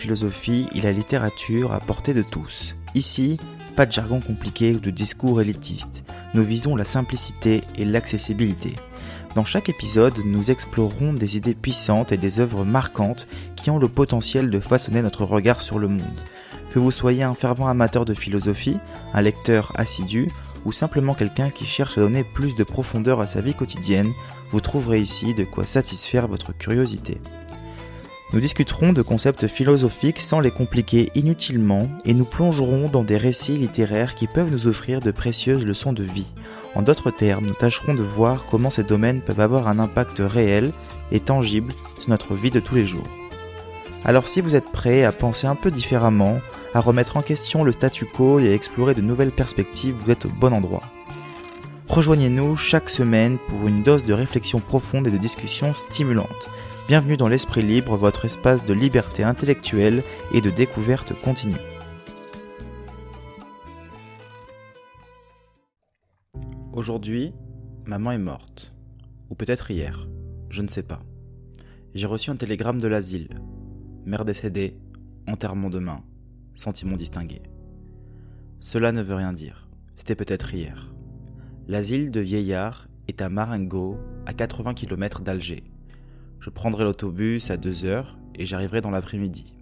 philosophie et la littérature à portée de tous. Ici, pas de jargon compliqué ou de discours élitiste. Nous visons la simplicité et l'accessibilité. Dans chaque épisode, nous explorerons des idées puissantes et des œuvres marquantes qui ont le potentiel de façonner notre regard sur le monde. Que vous soyez un fervent amateur de philosophie, un lecteur assidu ou simplement quelqu'un qui cherche à donner plus de profondeur à sa vie quotidienne, vous trouverez ici de quoi satisfaire votre curiosité. Nous discuterons de concepts philosophiques sans les compliquer inutilement et nous plongerons dans des récits littéraires qui peuvent nous offrir de précieuses leçons de vie en d'autres termes, nous tâcherons de voir comment ces domaines peuvent avoir un impact réel et tangible sur notre vie de tous les jours. Alors si vous êtes prêt à penser un peu différemment, à remettre en question le statu quo et à explorer de nouvelles perspectives, vous êtes au bon endroit. Rejoignez-nous chaque semaine pour une dose de réflexion profonde et de discussion stimulante. Bienvenue dans l'Esprit Libre, votre espace de liberté intellectuelle et de découverte continue. Aujourd'hui, maman est morte. Ou peut-être hier, je ne sais pas. J'ai reçu un télégramme de l'asile. Mère décédée, enterrement demain, sentiment distingué. Cela ne veut rien dire. C'était peut-être hier. L'asile de vieillards est à Marengo, à 80 km d'Alger. Je prendrai l'autobus à 2 heures et j'arriverai dans l'après-midi.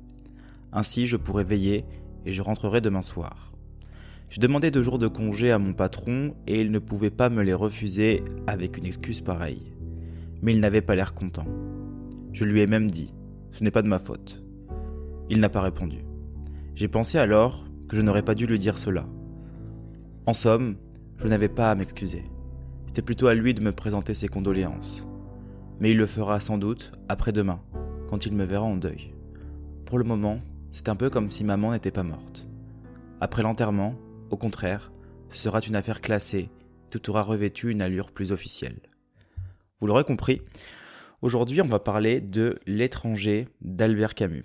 Ainsi, je pourrai veiller et je rentrerai demain soir. Je demandais deux jours de congé à mon patron et il ne pouvait pas me les refuser avec une excuse pareille. Mais il n'avait pas l'air content. Je lui ai même dit Ce n'est pas de ma faute. Il n'a pas répondu. J'ai pensé alors que je n'aurais pas dû lui dire cela. En somme, je n'avais pas à m'excuser. C'était plutôt à lui de me présenter ses condoléances. Mais il le fera sans doute après-demain, quand il me verra en deuil. Pour le moment, c'est un peu comme si maman n'était pas morte. Après l'enterrement, au contraire, ce sera une affaire classée, tout aura revêtu une allure plus officielle. Vous l'aurez compris, aujourd'hui on va parler de L'étranger d'Albert Camus.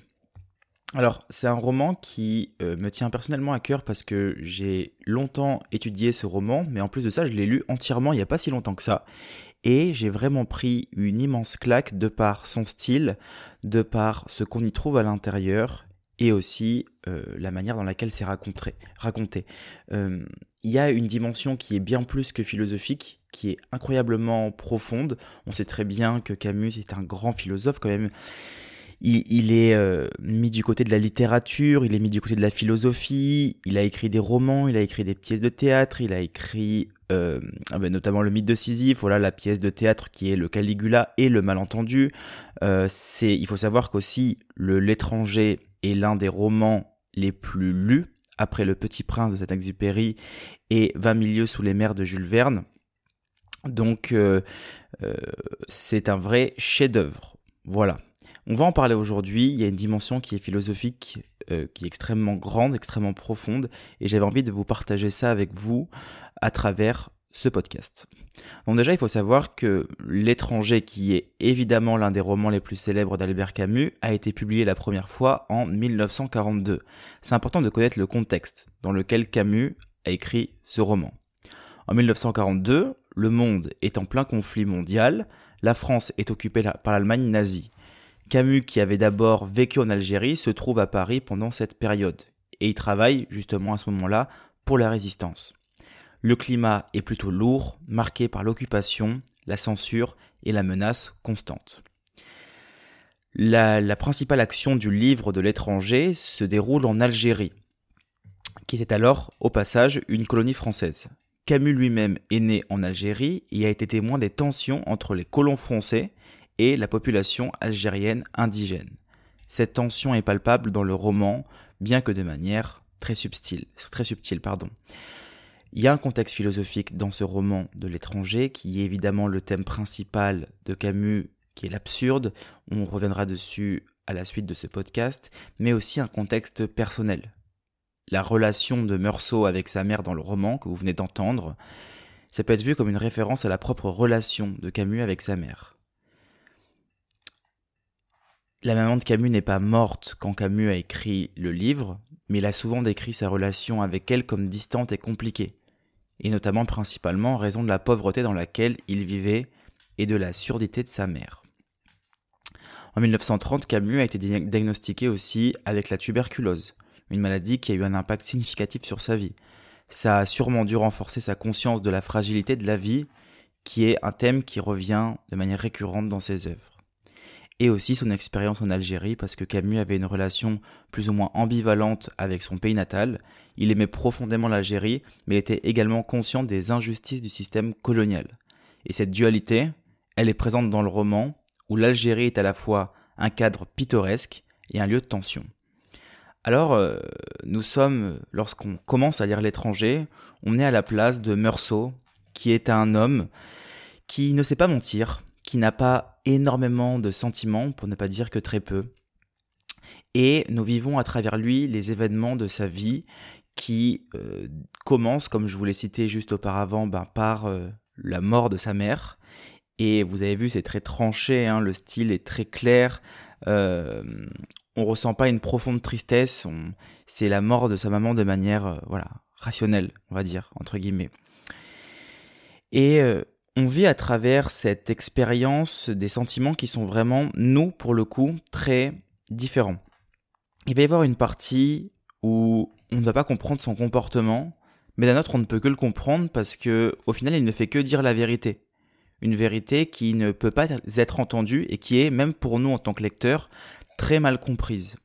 Alors, c'est un roman qui euh, me tient personnellement à cœur parce que j'ai longtemps étudié ce roman, mais en plus de ça, je l'ai lu entièrement il n'y a pas si longtemps que ça. Et j'ai vraiment pris une immense claque de par son style, de par ce qu'on y trouve à l'intérieur et aussi euh, la manière dans laquelle c'est raconté. Euh, il y a une dimension qui est bien plus que philosophique, qui est incroyablement profonde. On sait très bien que Camus est un grand philosophe quand même. Il, est euh, mis du côté de la littérature, il est mis du côté de la philosophie, il a écrit des romans, il a écrit des pièces de théâtre, il a écrit ah ben, notamment le mythe de Sisyphe, voilà la pièce de théâtre qui est le Caligula et le malentendu. c'est, il faut savoir qu'aussi le l'étranger est l'un des romans les plus lus après Le Petit Prince de Saint-Exupéry et 20 milieux sous les mers de Jules Verne. Donc euh, euh, c'est un vrai chef-d'œuvre. Voilà. On va en parler aujourd'hui. Il y a une dimension qui est philosophique, euh, qui est extrêmement grande, extrêmement profonde, et j'avais envie de vous partager ça avec vous à travers ce podcast. Donc déjà, il faut savoir que L'étranger, qui est évidemment l'un des romans les plus célèbres d'Albert Camus, a été publié la première fois en 1942. C'est important de connaître le contexte dans lequel Camus a écrit ce roman. En 1942, le monde est en plein conflit mondial, la France est occupée par l'Allemagne nazie. Camus, qui avait d'abord vécu en Algérie, se trouve à Paris pendant cette période, et il travaille justement à ce moment-là pour la résistance. Le climat est plutôt lourd, marqué par l'occupation, la censure et la menace constante. La, principale action du livre de l'étranger se déroule en Algérie, qui était alors, au passage, une colonie française. Camus lui-même est né en Algérie et a été témoin des tensions entre les colons français et la population algérienne indigène. Cette tension est palpable dans le roman, bien que de manière très subtile. Très subtile pardon. Il y a un contexte philosophique dans ce roman de l'étranger qui est évidemment le thème principal de Camus, qui est l'absurde. On reviendra dessus à la suite de ce podcast, mais aussi un contexte personnel. La relation de Meursault avec sa mère dans le roman que vous venez d'entendre, ça peut être vu comme une référence à la propre relation de Camus avec sa mère. La maman de Camus n'est pas morte quand Camus a écrit le livre, mais il a souvent décrit sa relation avec elle comme distante et compliquée et notamment principalement en raison de la pauvreté dans laquelle il vivait et de la surdité de sa mère. En 1930, Camus a été diagnostiqué aussi avec la tuberculose, une maladie qui a eu un impact significatif sur sa vie. Ça a sûrement dû renforcer sa conscience de la fragilité de la vie, qui est un thème qui revient de manière récurrente dans ses œuvres et aussi son expérience en Algérie parce que Camus avait une relation plus ou moins ambivalente avec son pays natal. Il aimait profondément l'Algérie, mais était également conscient des injustices du système colonial. Et cette dualité, elle est présente dans le roman, où l'Algérie est à la fois un cadre pittoresque et un lieu de tension. Alors, euh, nous sommes, lorsqu'on commence à lire l'étranger, on est à la place de Meursault, qui est un homme qui ne sait pas mentir, qui n'a pas énormément de sentiments, pour ne pas dire que très peu. Et nous vivons à travers lui les événements de sa vie qui euh, commencent, comme je vous l'ai cité juste auparavant, ben, par euh, la mort de sa mère. Et vous avez vu, c'est très tranché, hein, le style est très clair. Euh, on ressent pas une profonde tristesse. C'est la mort de sa maman de manière, euh, voilà, rationnelle, on va dire entre guillemets. Et on vit à travers cette expérience des sentiments qui sont vraiment, nous, pour le coup, très différents. Il va y avoir une partie où on ne va pas comprendre son comportement, mais d'un autre, on ne peut que le comprendre parce que, au final, il ne fait que dire la vérité. Une vérité qui ne peut pas être entendue et qui est, même pour nous en tant que lecteurs, très mal comprise.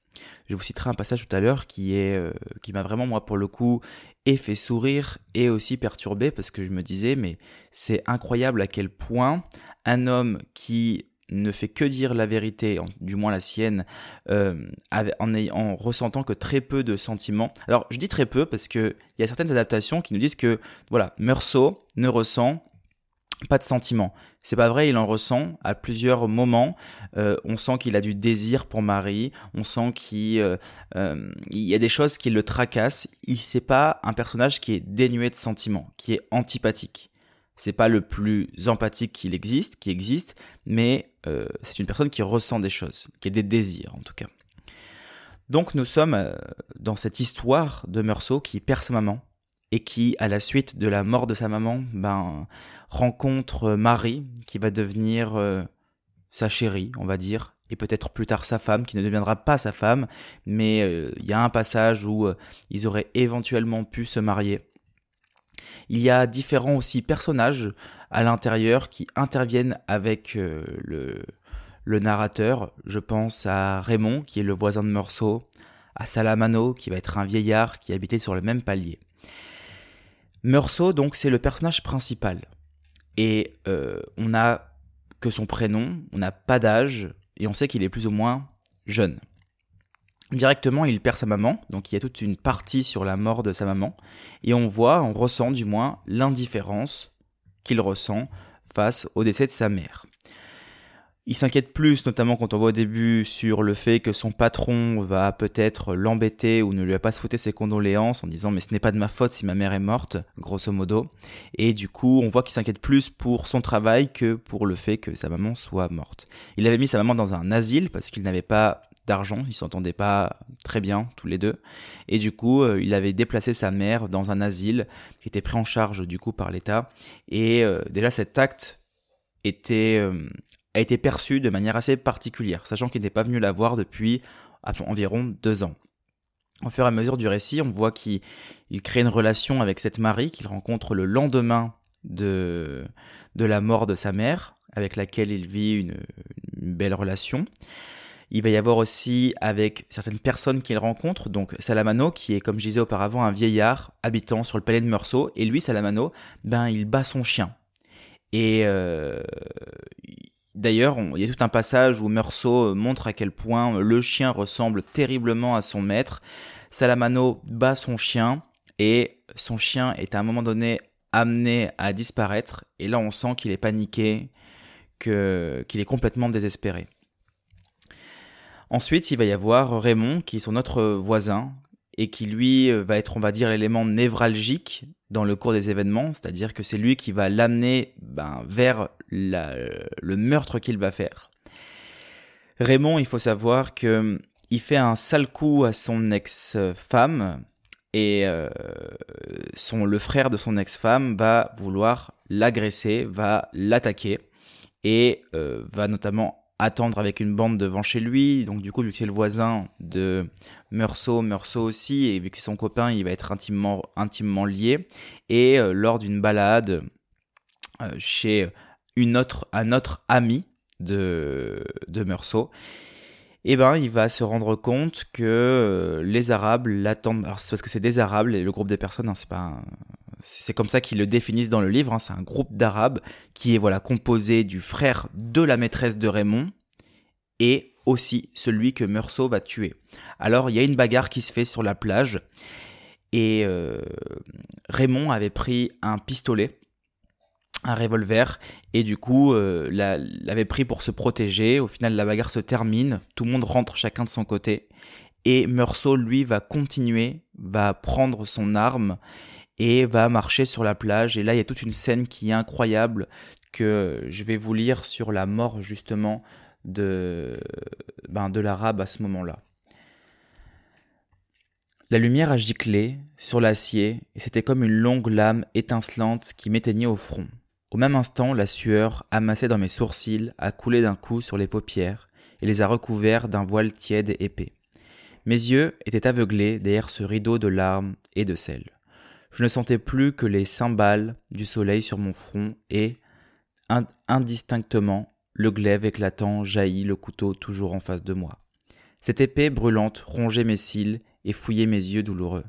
Je vous citerai un passage tout à l'heure euh, qui m'a vraiment moi pour le coup et fait sourire et aussi perturbé parce que je me disais mais c'est incroyable à quel point un homme qui ne fait que dire la vérité, du moins la sienne, euh, en, en, ressentant que très peu de sentiments. Alors je dis très peu parce qu'il y a certaines adaptations qui nous disent que voilà, Meursault ne ressent pas de sentiments. C'est pas vrai, il en ressent à plusieurs moments. Euh, on sent qu'il a du désir pour Marie, on sent qu'il euh, euh, y a des choses qui le tracassent. Il c'est pas un personnage qui est dénué de sentiments, qui est antipathique. C'est pas le plus empathique qu'il existe, qui existe, mais c'est une personne qui ressent des choses, qui a des désirs en tout cas. Donc nous sommes dans cette histoire de Meursault qui perd sa maman et qui, à la suite de la mort de sa maman, ben rencontre Marie, qui va devenir euh, sa chérie, on va dire, et peut-être plus tard sa femme, qui ne deviendra pas sa femme, mais euh, il y a un passage où euh, ils auraient éventuellement pu se marier. Il y a différents aussi personnages à l'intérieur qui interviennent avec le, le narrateur. Je pense à Raymond, qui est le voisin de Meursault, à Salamano, qui va être un vieillard qui habitait sur le même palier. Meursault, donc, c'est le personnage principal. Et euh, on n'a que son prénom, on n'a pas d'âge, et on sait qu'il est plus ou moins jeune. Directement, il perd sa maman, donc il y a toute une partie sur la mort de sa maman, et on voit, on ressent du moins l'indifférence qu'il ressent face au décès de sa mère. Il s'inquiète plus, notamment quand on voit au début, sur le fait que son patron va peut-être l'embêter ou ne lui a pas souhaité ses condoléances en disant mais ce n'est pas de ma faute si ma mère est morte, grosso modo. Et du coup, on voit qu'il s'inquiète plus pour son travail que pour le fait que sa maman soit morte. Il avait mis sa maman dans un asile parce qu'il n'avait pas d'argent, ils s'entendaient pas très bien tous les deux. Et du coup, euh, il avait déplacé sa mère dans un asile qui était pris en charge du coup par l'État. Et euh, déjà cet acte était euh, a été perçu de manière assez particulière, sachant qu'il n'est pas venu la voir depuis environ deux ans. Au fur et à mesure du récit, on voit qu'il crée une relation avec cette Marie qu'il rencontre le lendemain de, de la mort de sa mère, avec laquelle il vit une, belle relation. Il va y avoir aussi avec certaines personnes qu'il rencontre, donc Salamano, qui est, comme je disais auparavant, un vieillard habitant sur le palais de Meursault, et lui, Salamano, ben, il bat son chien. Et euh, D'ailleurs, il y a tout un passage où Meursault euh, montre à quel point euh, le chien ressemble terriblement à son maître. Salamano bat son chien et son chien est à un moment donné amené à disparaître. Et là, on sent qu'il est paniqué, qu'il est complètement désespéré. Ensuite, il va y avoir Raymond, qui est son autre voisin, et qui lui euh, va être, on va dire, l'élément névralgique dans le cours des événements, c'est-à-dire que c'est lui qui va l'amener ben, vers le meurtre qu'il va faire. Raymond, il faut savoir que il fait un sale coup à son ex-femme et euh, son, le frère de son ex-femme va vouloir l'agresser, va l'attaquer et euh, va notamment attendre avec une bande devant chez lui. Donc du coup, vu que c'est le voisin de Meursault, Meursault aussi, et vu que c'est son copain, il va être intimement, intimement lié. Et euh, lors d'une balade euh, chez une autre, un autre ami de, de Meursault, eh ben, il va se rendre compte que euh, les Arabes l'attendent. Alors c'est parce que c'est des Arabes, le groupe des personnes, hein, c'est pas c'est comme ça qu'ils le définissent dans le livre. Hein. C'est un groupe d'Arabes qui est voilà composé du frère de la maîtresse de Raymond et aussi celui que Meursault va tuer. Alors il y a une bagarre qui se fait sur la plage et euh, Raymond avait pris un pistolet, un revolver et du coup euh, l'avait pris pour se protéger. Au final la bagarre se termine, tout le monde rentre chacun de son côté et Meursault lui va continuer, va prendre son arme et va marcher sur la plage. Et là, il y a toute une scène qui est incroyable que je vais vous lire sur la mort justement de, ben, de l'arabe à ce moment-là. La lumière a giclé sur l'acier et c'était comme une longue lame étincelante qui m'éteignait au front. Au même instant, la sueur, amassée dans mes sourcils, a coulé d'un coup sur les paupières et les a recouverts d'un voile tiède et épais. Mes yeux étaient aveuglés derrière ce rideau de larmes et de sel. Je ne sentais plus que les cymbales du soleil sur mon front et, indistinctement, le glaive éclatant jaillit le couteau toujours en face de moi. Cette épée brûlante rongeait mes cils et fouillait mes yeux douloureux.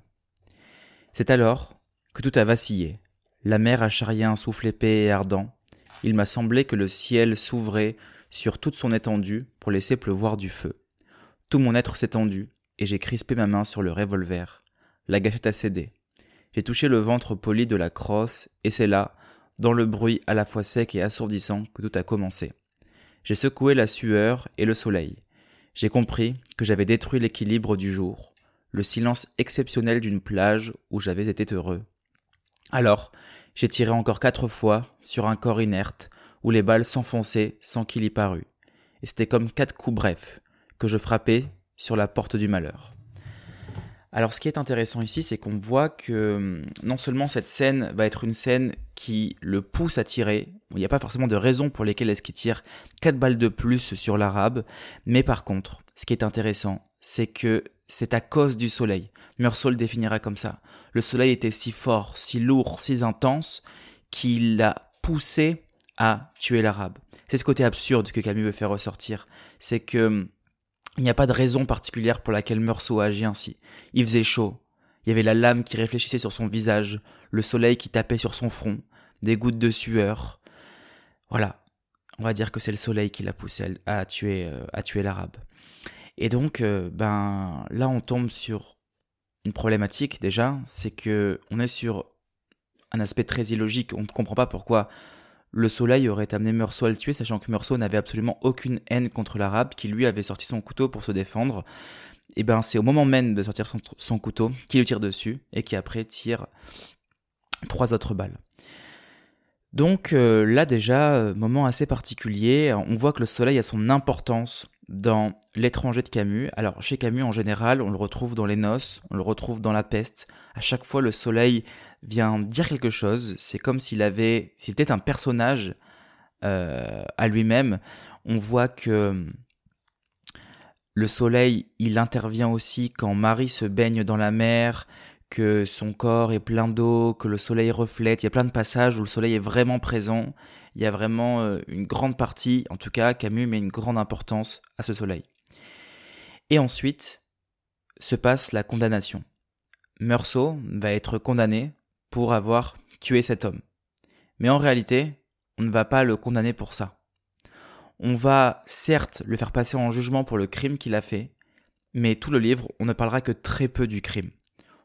C'est alors que tout a vacillé. La mer a charrié un souffle épais et ardent. Il m'a semblé que le ciel s'ouvrait sur toute son étendue pour laisser pleuvoir du feu. Tout mon être s'est tendu, et j'ai crispé ma main sur le revolver. La gâchette a cédé. J'ai touché le ventre poli de la crosse, et c'est là, dans le bruit à la fois sec et assourdissant, que tout a commencé. J'ai secoué la sueur et le soleil. J'ai compris que j'avais détruit l'équilibre du jour, le silence exceptionnel d'une plage où j'avais été heureux. Alors, j'ai tiré encore quatre fois sur un corps inerte, où les balles s'enfonçaient sans qu'il y parût. Et c'était comme quatre coups brefs, que je frappais sur la porte du malheur. Alors ce qui est intéressant ici, c'est qu'on voit que hum, non seulement cette scène va être une scène qui le pousse à tirer, il n'y a pas forcément de raison pour lesquelles est-ce qu'il tire 4 balles de plus sur l'arabe, mais par contre, ce qui est intéressant, c'est que c'est à cause du soleil. Meursault le définira comme ça. Le soleil était si fort, si lourd, si intense, qu'il l'a poussé à tuer l'arabe. C'est ce côté absurde que Camus veut faire ressortir. C'est que hum, il n'y a pas de raison particulière pour laquelle Meursault agit ainsi. Il faisait chaud. Il y avait la lame qui réfléchissait sur son visage, le soleil qui tapait sur son front, des gouttes de sueur. Voilà. On va dire que c'est le soleil qui l'a poussé à, tuer, euh, tuer l'arabe. Et donc, euh, ben, là, on tombe sur une problématique déjà, c'est que on est sur un aspect très illogique. On ne comprend pas pourquoi le soleil aurait amené Meursault à le tuer, sachant que Meursault n'avait absolument aucune haine contre l'arabe, qui lui avait sorti son couteau pour se défendre. Et ben c'est au moment même de sortir son, couteau qu'il le tire dessus, et qui après tire trois autres balles. Donc euh, là déjà, euh, moment assez particulier, on voit que le soleil a son importance dans l'étranger de Camus. Alors chez Camus en général, on le retrouve dans les noces, on le retrouve dans la peste. À chaque fois, le soleil vient dire quelque chose. C'est comme s'il avait, s'il était un personnage euh, à lui-même. On voit que le soleil, il intervient aussi quand Marie se baigne dans la mer, que son corps est plein d'eau, que le soleil reflète. Il y a plein de passages où le soleil est vraiment présent. Il y a vraiment euh, une grande partie, en tout cas, Camus met une grande importance à ce soleil. Et ensuite se passe la condamnation. Meursault va être condamné pour avoir tué cet homme. Mais en réalité, on ne va pas le condamner pour ça. On va certes le faire passer en jugement pour le crime qu'il a fait, mais tout le livre, on ne parlera que très peu du crime.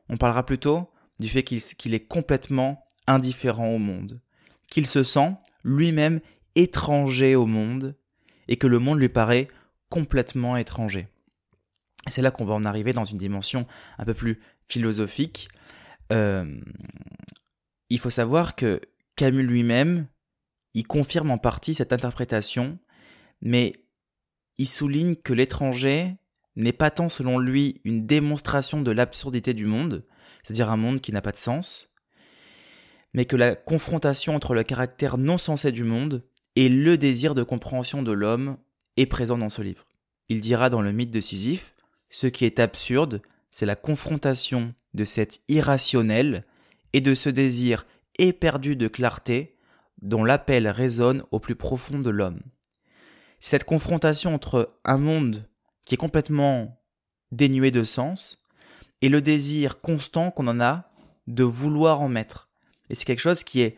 On parlera plutôt du fait qu'il est complètement indifférent au monde, qu'il se sent lui-même étranger au monde, et que le monde lui paraît complètement étranger. C'est là qu'on va en arriver dans une dimension un peu plus philosophique, euh, il faut savoir que Camus lui-même, il confirme en partie cette interprétation, mais il souligne que l'étranger n'est pas tant selon lui une démonstration de l'absurdité du monde, c'est-à-dire un monde qui n'a pas de sens, mais que la confrontation entre le caractère non sensé du monde et le désir de compréhension de l'homme est présent dans ce livre. Il dira dans le mythe de Sisyphe, ce qui est absurde, c'est la confrontation de cet irrationnel et de ce désir éperdu de clarté dont l'appel résonne au plus profond de l'homme. Cette confrontation entre un monde qui est complètement dénué de sens et le désir constant qu'on en a de vouloir en mettre. Et c'est quelque chose qui est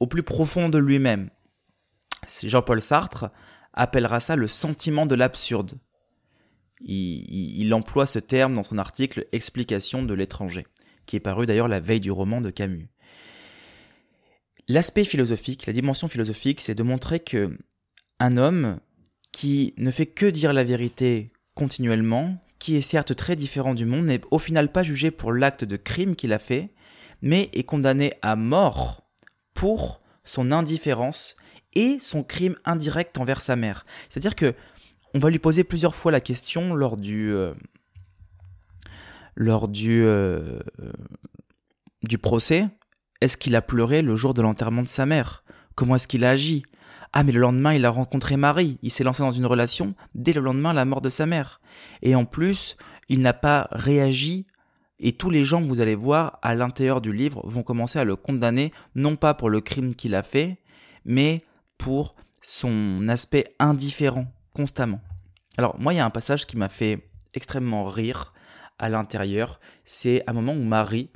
au plus profond de lui-même. Jean-Paul Sartre appellera ça le sentiment de l'absurde. Il, emploie ce terme dans son article Explication de l'étranger, qui est paru d'ailleurs la veille du roman de Camus. L'aspect philosophique, la dimension philosophique, c'est de montrer que un homme qui ne fait que dire la vérité continuellement, qui est certes très différent du monde, n'est au final pas jugé pour l'acte de crime qu'il a fait, mais est condamné à mort pour son indifférence et son crime indirect envers sa mère. C'est-à-dire que on va lui poser plusieurs fois la question lors du euh, lors du euh, du procès. Est-ce qu'il a pleuré le jour de l'enterrement de sa mère? Comment est-ce qu'il a agi? Ah, mais le lendemain, il a rencontré Marie. Il s'est lancé dans une relation dès le lendemain la mort de sa mère. Et en plus, il n'a pas réagi et tous les gens que vous allez voir à l'intérieur du livre vont commencer à le condamner, non pas pour le crime qu'il a fait, mais pour son aspect indifférent constamment. Alors moi, il y a un passage qui m'a fait extrêmement rire à l'intérieur. C'est un moment où Marie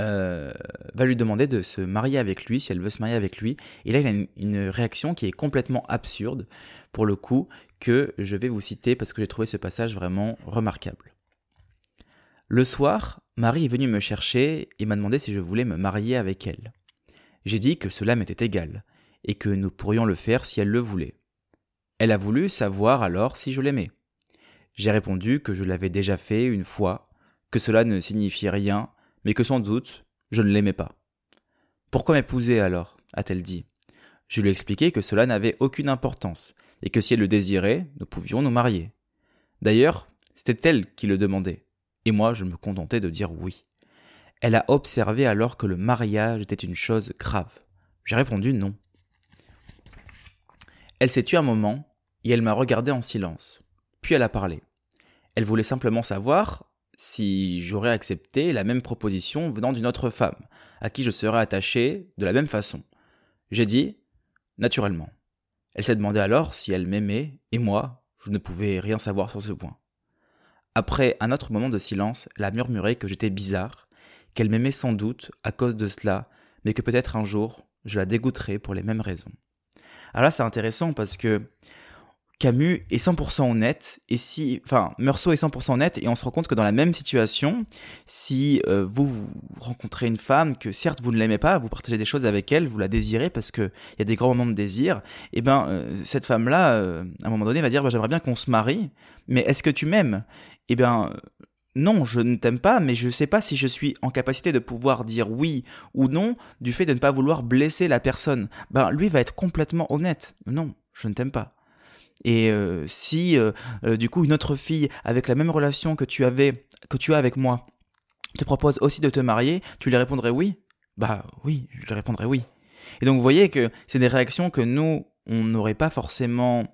euh, va lui demander de se marier avec lui, si elle veut se marier avec lui. Et là, il a une, une, réaction qui est complètement absurde, pour le coup, que je vais vous citer parce que j'ai trouvé ce passage vraiment remarquable. Le soir, Marie est venue me chercher et m'a demandé si je voulais me marier avec elle. J'ai dit que cela m'était égal, et que nous pourrions le faire si elle le voulait. Elle a voulu savoir alors si je l'aimais. J'ai répondu que je l'avais déjà fait une fois, que cela ne signifiait rien, mais que sans doute je ne l'aimais pas. Pourquoi m'épouser alors? a-t-elle dit. Je lui ai expliqué que cela n'avait aucune importance, et que si elle le désirait, nous pouvions nous marier. D'ailleurs, c'était elle qui le demandait et moi je me contentais de dire oui. Elle a observé alors que le mariage était une chose grave. J'ai répondu non. Elle s'est tue un moment, et elle m'a regardé en silence. Puis elle a parlé. Elle voulait simplement savoir si j'aurais accepté la même proposition venant d'une autre femme, à qui je serais attaché de la même façon. J'ai dit naturellement. Elle s'est demandé alors si elle m'aimait, et moi, je ne pouvais rien savoir sur ce point. Après un autre moment de silence, elle a murmuré que j'étais bizarre, qu'elle m'aimait sans doute à cause de cela, mais que peut-être un jour je la dégoûterais pour les mêmes raisons. Alors là, c'est intéressant parce que Camus est 100% honnête et si, enfin, Meursault est 100% honnête et on se rend compte que dans la même situation, si euh, vous, rencontrez une femme que certes vous ne l'aimez pas, vous partagez des choses avec elle, vous la désirez parce que il y a des grands moments de désir, et eh ben euh, cette femme-là, euh, à un moment donné, va dire bah, j'aimerais bien qu'on se marie, mais est-ce que tu m'aimes? Eh bien non, je ne t'aime pas, mais je ne sais pas si je suis en capacité de pouvoir dire oui ou non du fait de ne pas vouloir blesser la personne. Ben lui va être complètement honnête. Non, je ne t'aime pas. Et euh, si euh, euh, du coup une autre fille avec la même relation que tu avais, que tu as avec moi, te propose aussi de te marier, tu lui répondrais oui? Bah oui, je lui répondrais oui. Et donc vous voyez que c'est des réactions que nous, on n'aurait pas forcément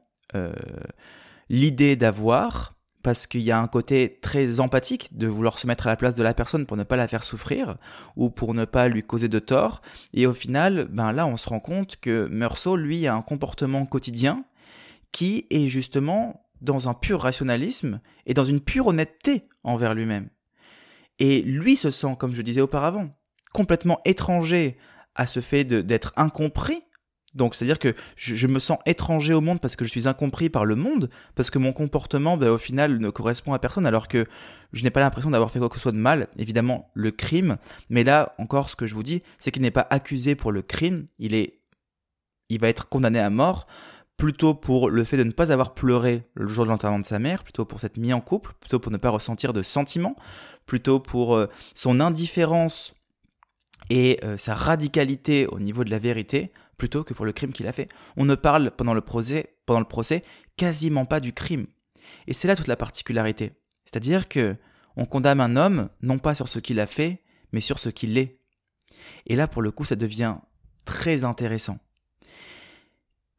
l'idée d'avoir, parce qu'il y a un côté très empathique de vouloir se mettre à la place de la personne pour ne pas la faire souffrir ou pour ne pas lui causer de tort. Et au final, ben là, on se rend compte que Meursault, lui, a un comportement quotidien qui est justement dans un pur rationalisme et dans une pure honnêteté envers lui-même. Et lui se sent, comme je disais auparavant, complètement étranger à ce fait d'être incompris. Donc, c'est-à-dire que je, me sens étranger au monde parce que je suis incompris par le monde, parce que mon comportement, ben, au final, ne correspond à personne, alors que je n'ai pas l'impression d'avoir fait quoi que ce soit de mal. Évidemment, le crime, mais là, encore, ce que je vous dis, c'est qu'il n'est pas accusé pour le crime, il est, il va être condamné à mort plutôt pour le fait de ne pas avoir pleuré le jour de l'enterrement de sa mère, plutôt pour s'être mis en couple, plutôt pour ne pas ressentir de sentiments, plutôt pour euh, son indifférence et euh, sa radicalité au niveau de la vérité, plutôt que pour le crime qu'il a fait. On ne parle pendant le procès, pendant le procès quasiment pas du crime. Et c'est là toute la particularité. C'est-à-dire que on condamne un homme non pas sur ce qu'il a fait, mais sur ce qu'il est. Et là, pour le coup, ça devient très intéressant.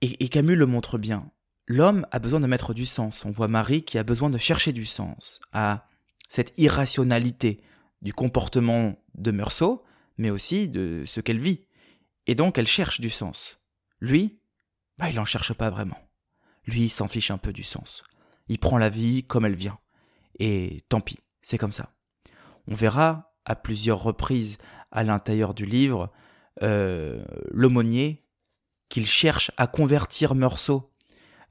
Et, Camus le montre bien. l'homme a besoin de mettre du sens. On voit Marie qui a besoin de chercher du sens à cette irrationalité du comportement de Meursault, mais aussi de ce qu'elle vit. Et donc elle cherche du sens. Lui, bah, il n'en cherche pas vraiment. Lui, il s'en fiche un peu du sens. Il prend la vie comme elle vient. Et tant pis, c'est comme ça. On verra à plusieurs reprises à l'intérieur du livre euh, l'aumônier qu'il cherche à convertir Meursault,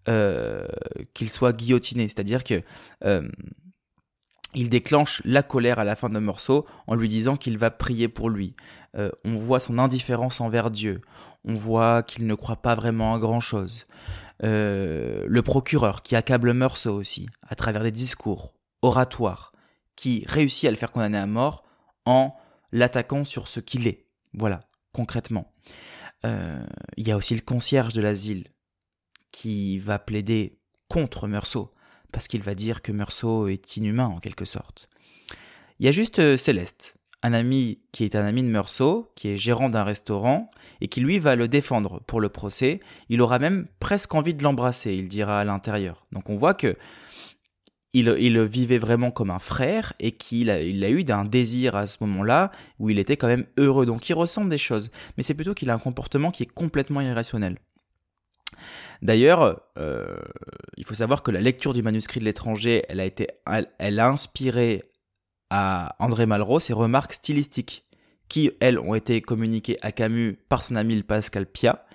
euh, qu'il soit guillotiné. C'est-à-dire que euh, déclenche la colère à la fin de Meursault en lui disant qu'il va prier pour lui. on voit son indifférence envers Dieu. On voit qu'il ne croit pas vraiment à grand-chose. le procureur qui accable Meursault aussi, à travers des discours oratoires, qui réussit à le faire condamner à mort en l'attaquant sur ce qu'il est. Voilà, concrètement. Euh, il y a aussi le concierge de l'asile qui va plaider contre Meursault, parce qu'il va dire que Meursault est inhumain en quelque sorte. Il y a juste euh, Céleste, un ami qui est un ami de Meursault, qui est gérant d'un restaurant, et qui lui va le défendre pour le procès. Il aura même presque envie de l'embrasser, il dira à l'intérieur. Donc on voit que il, vivait vraiment comme un frère et qu'il a, eu d'un désir à ce moment-là où il était quand même heureux. Donc il ressent des choses. Mais c'est plutôt qu'il a un comportement qui est complètement irrationnel. D'ailleurs, euh, il faut savoir que la lecture du manuscrit de l'étranger, elle a été, elle, a inspiré à André Malraux ses remarques stylistiques, qui elles ont été communiquées à Camus par son ami Pascal Pia,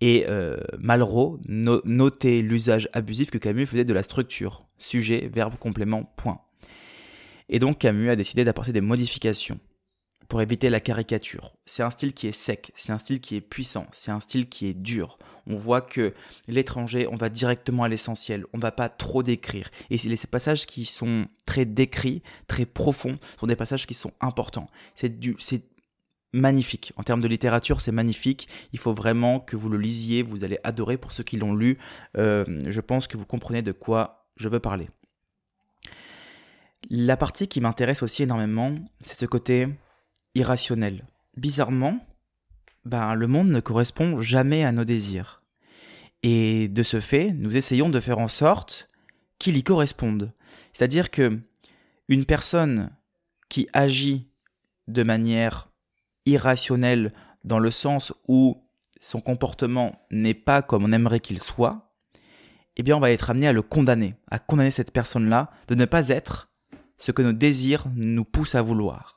et euh, Malraux notait l'usage abusif que Camus faisait de la structure, sujet, verbe, complément, point. Et donc Camus a décidé d'apporter des modifications pour éviter la caricature. C'est un style qui est sec, c'est un style qui est puissant, c'est un style qui est dur. On voit que l'étranger, on va directement à l'essentiel, on va pas trop décrire. Et ces passages qui sont très décrits, très profonds, sont des passages qui sont importants. C'est magnifique. En termes de littérature, c'est magnifique. Il faut vraiment que vous le lisiez, vous allez adorer pour ceux qui l'ont lu. Euh, je pense que vous comprenez de quoi je veux parler. La partie qui m'intéresse aussi énormément, c'est ce côté irrationnel. Bizarrement, ben, le monde ne correspond jamais à nos désirs. Et de ce fait, nous essayons de faire en sorte qu'il y corresponde. C'est-à-dire que une personne qui agit de manière irrationnel dans le sens où son comportement n'est pas comme on aimerait qu'il soit, eh bien on va être amené à le condamner, à condamner cette personne-là de ne pas être ce que nos désirs nous poussent à vouloir.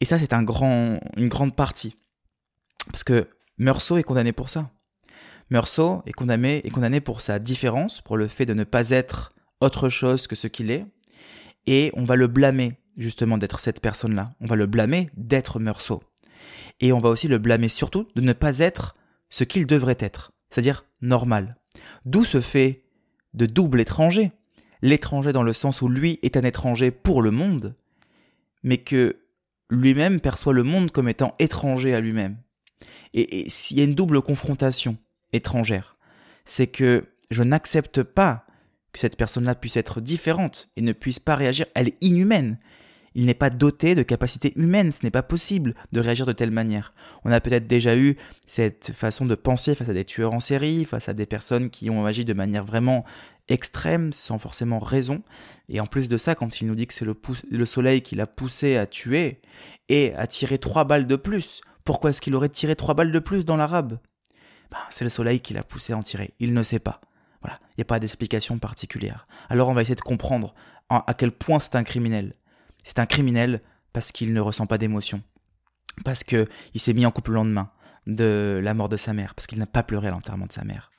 Et ça, c'est un grand, une grande partie. Parce que Meursault est condamné pour ça. Meursault est condamné, est condamné pour sa différence, pour le fait de ne pas être autre chose que ce qu'il est, et on va le blâmer justement d'être cette personne-là. On va le blâmer d'être Meursault. Et on va aussi le blâmer surtout de ne pas être ce qu'il devrait être, c'est-à-dire normal. D'où ce fait de double étranger. L'étranger dans le sens où lui est un étranger pour le monde, mais que lui-même perçoit le monde comme étant étranger à lui-même. Et, s'il y a une double confrontation étrangère, c'est que je n'accepte pas que cette personne-là puisse être différente et ne puisse pas réagir. Elle est inhumaine. Il n'est pas doté de capacités humaines, ce n'est pas possible de réagir de telle manière. On a peut-être déjà eu cette façon de penser face à des tueurs en série, face à des personnes qui ont agi de manière vraiment extrême, sans forcément raison. Et en plus de ça, quand il nous dit que c'est le, soleil qui l'a poussé à tuer et à tirer trois balles de plus, pourquoi est-ce qu'il aurait tiré trois balles de plus dans l'arabe? Ben, C'est le soleil qui l'a poussé à en tirer. Il ne sait pas. Voilà, il n'y a pas d'explication particulière. Alors on va essayer de comprendre à quel point c'est un criminel. C'est un criminel parce qu'il ne ressent pas d'émotion. Parce qu'il s'est mis en couple le lendemain de la mort de sa mère. Parce qu'il n'a pas pleuré à l'enterrement de sa mère.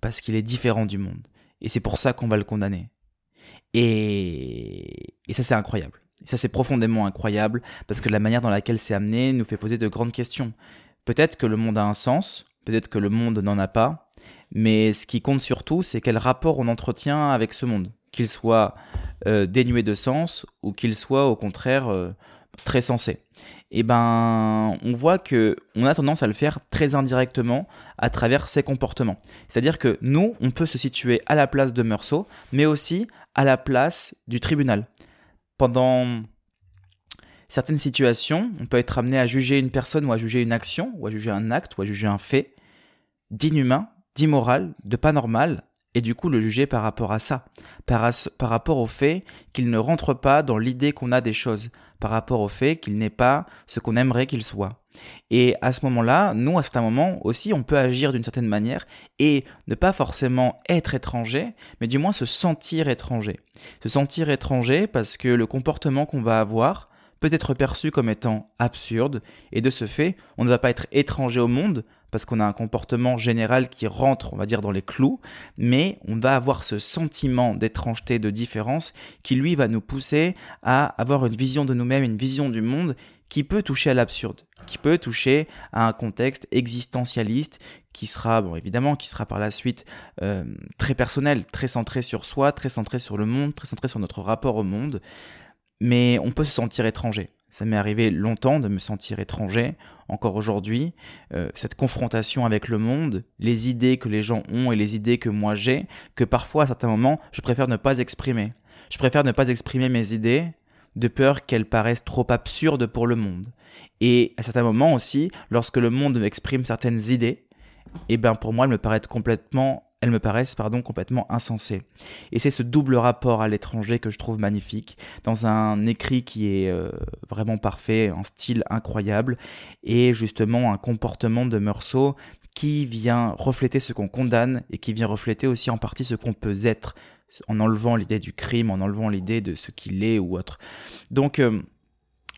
Parce qu'il est différent du monde. Et c'est pour ça qu'on va le condamner. Et, et ça, c'est incroyable. Et ça, c'est profondément incroyable parce que la manière dans laquelle c'est amené nous fait poser de grandes questions. Peut-être que le monde a un sens, peut-être que le monde n'en a pas, mais ce qui compte surtout, c'est quel rapport on entretient avec ce monde qu'il soit euh, dénué de sens ou qu'il soit au contraire euh, très sensé. Et eh ben, on voit que on a tendance à le faire très indirectement à travers ses comportements. C'est-à-dire que nous, on peut se situer à la place de Meursault, mais aussi à la place du tribunal. Pendant certaines situations, on peut être amené à juger une personne ou à juger une action, ou à juger un acte, ou à juger un fait d'inhumain, d'immoral, de pas normal, et du coup le juger par rapport à ça, par, rapport au fait qu'il ne rentre pas dans l'idée qu'on a des choses, par rapport au fait qu'il n'est pas ce qu'on aimerait qu'il soit. Et à ce moment-là, nous, à certains moments aussi, on peut agir d'une certaine manière et ne pas forcément être étranger, mais du moins se sentir étranger. Se sentir étranger parce que le comportement qu'on va avoir peut être perçu comme étant absurde, et de ce fait, on ne va pas être étranger au monde, parce qu'on a un comportement général qui rentre, on va dire, dans les clous, mais on va avoir ce sentiment d'étrangeté, de différence, qui lui va nous pousser à avoir une vision de nous-mêmes, une vision du monde qui peut toucher à l'absurde, qui peut toucher à un contexte existentialiste qui sera, bon évidemment, qui sera par la suite euh, très personnel, très centré sur soi, très centré sur le monde, très centré sur notre rapport au monde, mais on peut se sentir étranger. Ça m'est arrivé longtemps de me sentir étranger, encore aujourd'hui. Euh, cette confrontation avec le monde, les idées que les gens ont et les idées que moi j'ai, que parfois à certains moments, je préfère ne pas exprimer. Je préfère ne pas exprimer mes idées de peur qu'elles paraissent trop absurdes pour le monde. Et à certains moments aussi, lorsque le monde exprime certaines idées, eh ben pour moi, elles me paraissent complètement me paraissent pardon, complètement insensées. Et c'est ce double rapport à l'étranger que je trouve magnifique, dans un écrit qui est euh, vraiment parfait, un style incroyable, et justement un comportement de Meursault qui vient refléter ce qu'on condamne et qui vient refléter aussi en partie ce qu'on peut être, en enlevant l'idée du crime, en enlevant l'idée de ce qu'il est ou autre. Donc... Euh,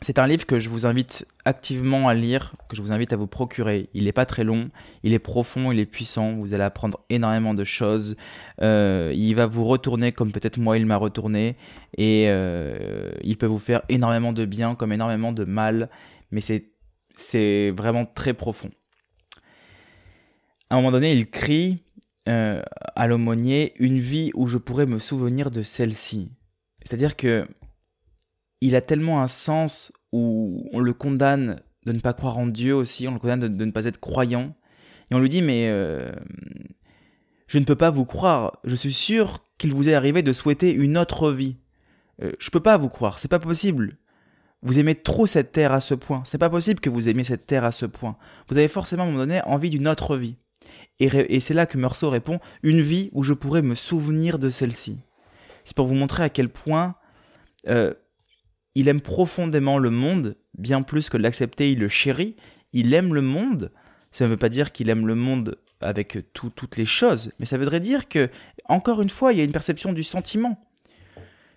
c'est un livre que je vous invite activement à lire, que je vous invite à vous procurer. Il n'est pas très long, il est profond, il est puissant, vous allez apprendre énormément de choses. Euh, il va vous retourner comme peut-être moi il m'a retourné, et euh, il peut vous faire énormément de bien comme énormément de mal, mais c'est vraiment très profond. À un moment donné, il crie euh, à l'aumônier une vie où je pourrais me souvenir de celle-ci. C'est-à-dire que il a tellement un sens où on le condamne de ne pas croire en Dieu aussi, on le condamne de, ne pas être croyant. Et on lui dit, mais euh, je ne peux pas vous croire, je suis sûr qu'il vous est arrivé de souhaiter une autre vie. Euh, je peux pas vous croire, c'est pas possible. Vous aimez trop cette terre à ce point. C'est pas possible que vous aimiez cette terre à ce point. Vous avez forcément à un moment donné envie d'une autre vie. Et, c'est là que Meursault répond une vie où je pourrais me souvenir de celle-ci. C'est pour vous montrer à quel point euh, il aime profondément le monde, bien plus que l'accepter, il le chérit. Il aime le monde. Ça ne veut pas dire qu'il aime le monde avec toutes les choses, mais ça voudrait dire que, encore une fois, il y a une perception du sentiment.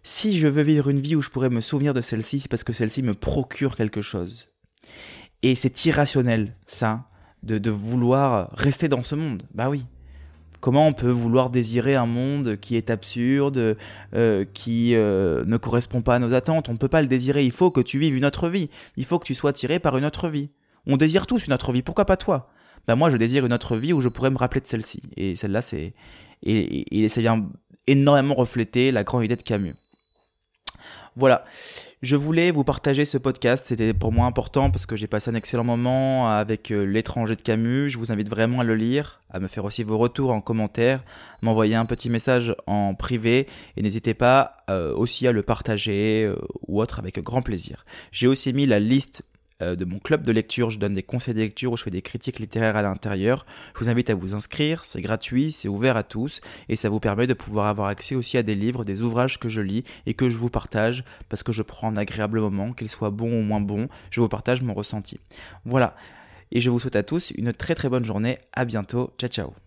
Si je veux vivre une vie où je pourrais me souvenir de celle-ci, c'est parce que celle-ci me procure quelque chose. Et c'est irrationnel, ça, de vouloir rester dans ce monde. Bah oui, Comment on peut vouloir désirer un monde qui est absurde, euh, qui euh, ne correspond pas à nos attentes? On ne peut pas le désirer. Il faut que tu vives une autre vie. Il faut que tu sois tiré par une autre vie. On désire tous une autre vie. Pourquoi pas toi? Ben moi, je désire une autre vie où je pourrais me rappeler de celle-ci. Et celle-là, c'est et, et ça vient énormément refléter la grande idée de Camus. Voilà. Je voulais vous partager ce podcast, c'était pour moi important parce que j'ai passé un excellent moment avec euh, l'étranger de Camus. Je vous invite vraiment à le lire, à me faire aussi vos retours en commentaire, m'envoyer un petit message en privé et n'hésitez pas euh, aussi à le partager euh, ou autre avec grand plaisir. J'ai aussi mis la liste euh, de mon club de lecture. Je donne des conseils de lecture où je fais des critiques littéraires à l'intérieur. Je vous invite à vous inscrire, c'est gratuit, c'est ouvert à tous et ça vous permet de pouvoir avoir accès aussi à des livres, des ouvrages que je lis et que je vous partage parce que je prends un agréable moment, qu'ils soient bons ou moins bons, je vous partage mon ressenti. Voilà. Et je vous souhaite à tous une très très bonne journée. À bientôt. Ciao ciao.